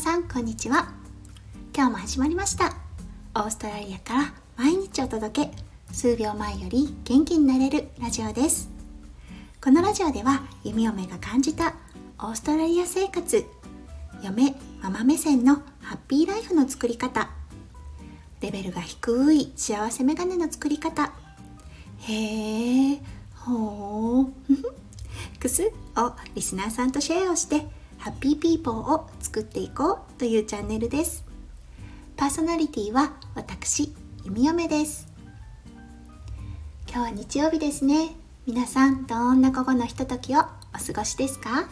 さんこんにちは。今日も始まりました。オーストラリアから毎日お届け。数秒前より元気になれるラジオです。このラジオでは弓嫁が感じたオーストラリア生活。嫁ママ目線のハッピーライフの作り方。レベルが低い幸せメガネの作り方。へえほうくすをリスナーさんとシェアをしてハッピーピーポーを作っていこうというチャンネルです。パーソナリティは私弓嫁です。今日は日曜日ですね。皆さんどんな午後のひとときをお過ごしですか？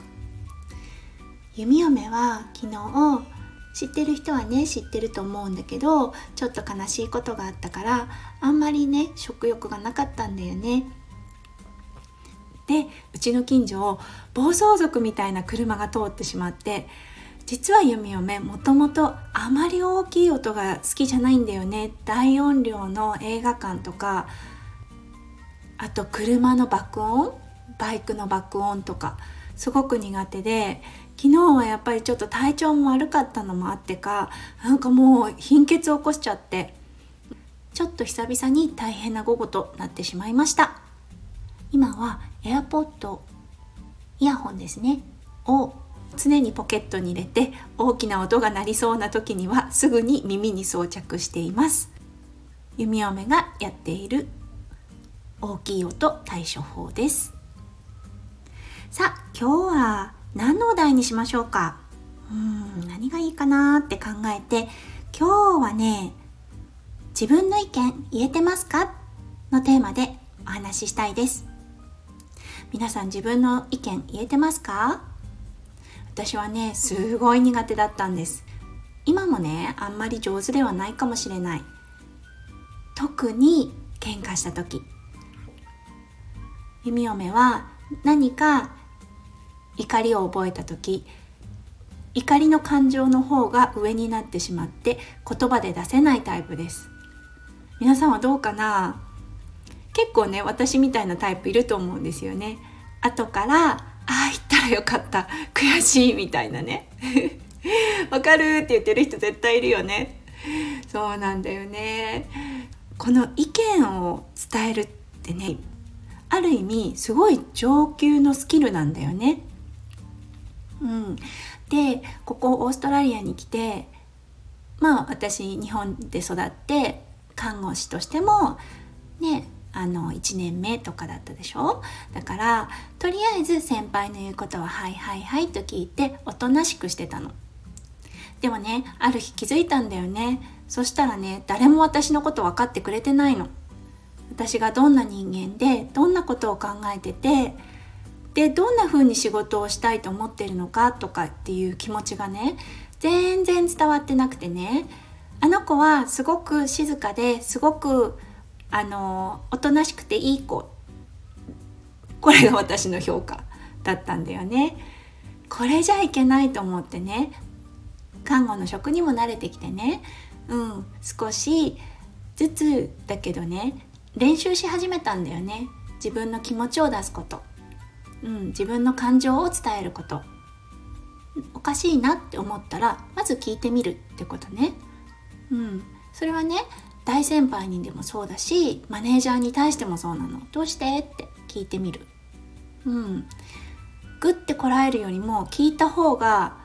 弓嫁は昨日知ってる人はね知ってると思うんだけどちょっと悲しいことがあったからあんまりね食欲がなかったんだよね。でうちの近所を暴走族みたいな車が通ってしまって実は弓嫁もともとあまり大きい音が好きじゃないんだよね。大音量の映画館とかあと車の爆音バイクの爆音とかすごく苦手で昨日はやっぱりちょっと体調も悪かったのもあってかなんかもう貧血を起こしちゃってちょっと久々に大変な午後となってしまいました。今は AirPod イヤホンですねを常にポケットに入れて大きな音が鳴りそうな時にはすぐに耳に装着しています。弓嫁がやっている大きい音対処法です。さあ今日は何のお題にしましょうか？うん何がいいかなって考えて今日はね自分の意見言えてますか？のテーマでお話ししたいです。皆さん自分の意見言えてますか？私はねすごい苦手だったんです。今もねあんまり上手ではないかもしれない。特に喧嘩した時。弓嫁は何か怒りを覚えた時。怒りの感情の方が上になってしまって言葉で出せないタイプです。皆さんはどうかな？構ね私みたいなタイプいると思うんですよね。後からああ言ったらよかった。悔しいみたいなね。わかるって言ってる人絶対いるよね。そうなんだよね。この意見を伝えるってねある意味すごい上級のスキルなんだよね。うん、でここオーストラリアに来てまあ私日本で育って看護師としてもねあの1年目とかだったでしょ？だからとりあえず先輩の言うことは「はいはいはい」と聞いておとなしくしてたの。でもねある日気づいたんだよねそしたらね誰も私のこと分かってくれてないの。私がどんな人間でどんなことを考えててでどんな風に仕事をしたいと思ってるのかとかっていう気持ちがね全然伝わってなくてねあの子はすごく静かですごくあのおとなしくていい子。これが私の評価だったんだよね。これじゃいけないと思ってね。看護の職にも慣れてきてね、うん、少しずつだけどね。練習し始めたんだよね。自分の気持ちを出すこと、うん、自分の感情を伝えること。おかしいなって思ったらまず聞いてみるってことね、うん、それはね大先輩にでもそうだしマネージャーに対してもそうなの。どうして？って聞いてみる。うん。グッてこらえるよりも聞いた方が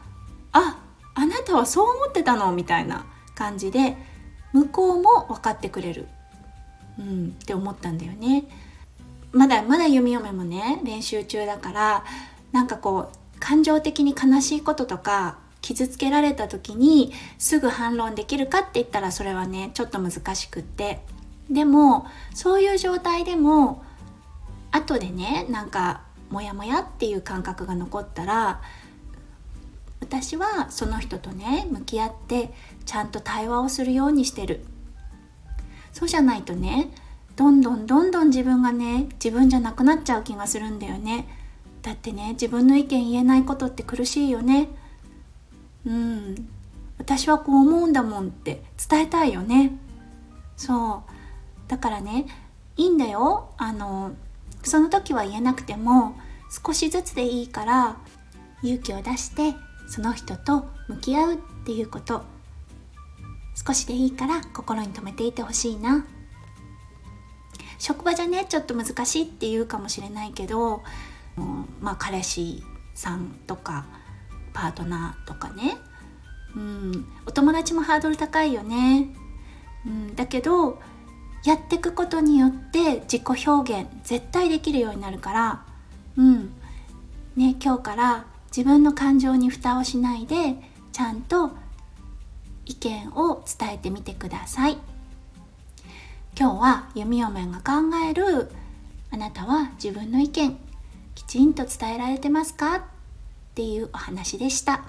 ああなたはそう思ってたのみたいな感じで向こうも分かってくれる、うん、って思ったんだよね。まだまだ読み読めもね練習中だからなんかこう感情的に悲しいこととか傷つけられた時にすぐ反論できるかって言ったらそれはねちょっと難しくって。でもそういう状態でも後でねなんかモヤモヤっていう感覚が残ったら私はその人とね向き合ってちゃんと対話をするようにしてる。そうじゃないとねどんどんどんどん自分がね自分じゃなくなっちゃう気がするんだよね。だってね自分の意見言えないことって苦しいよね。うん。私はこう思うんだもんって伝えたいよね。そう。だからねいいんだよ。あのその時は言えなくても少しずつでいいから勇気を出してその人と向き合うっていうこと。少しでいいから心に留めていてほしいな。職場じゃねちょっと難しいって言うかもしれないけどまあ彼氏さんとかパートナーとかね。うん。お友達もハードル高いよね、うん、だけどやっていくことによって自己表現絶対できるようになるから。うん。ね今日から自分の感情に蓋をしないでちゃんと意見を伝えてみてください。今日は弓嫁が考えるあなたは自分の意見きちんと伝えられてますか？っていうお話でした。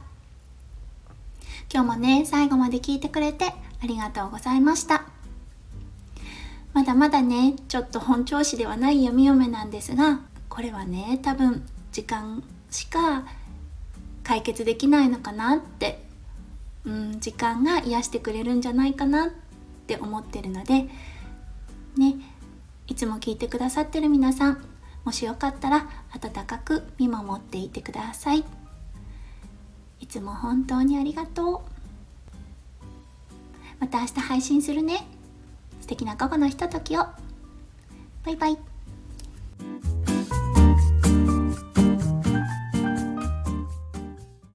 今日もね最後まで聞いてくれてありがとうございました。まだまだねちょっと本調子ではない読み嫁なんですがこれはね多分時間しか解決できないのかなって、うん、時間が癒してくれるんじゃないかなって思ってるのでねいつも聞いてくださってる皆さんもしよかったら温かく見守っていてください。いつも本当にありがとう。また明日配信するね。素敵な午後のひとときを。バイバイ。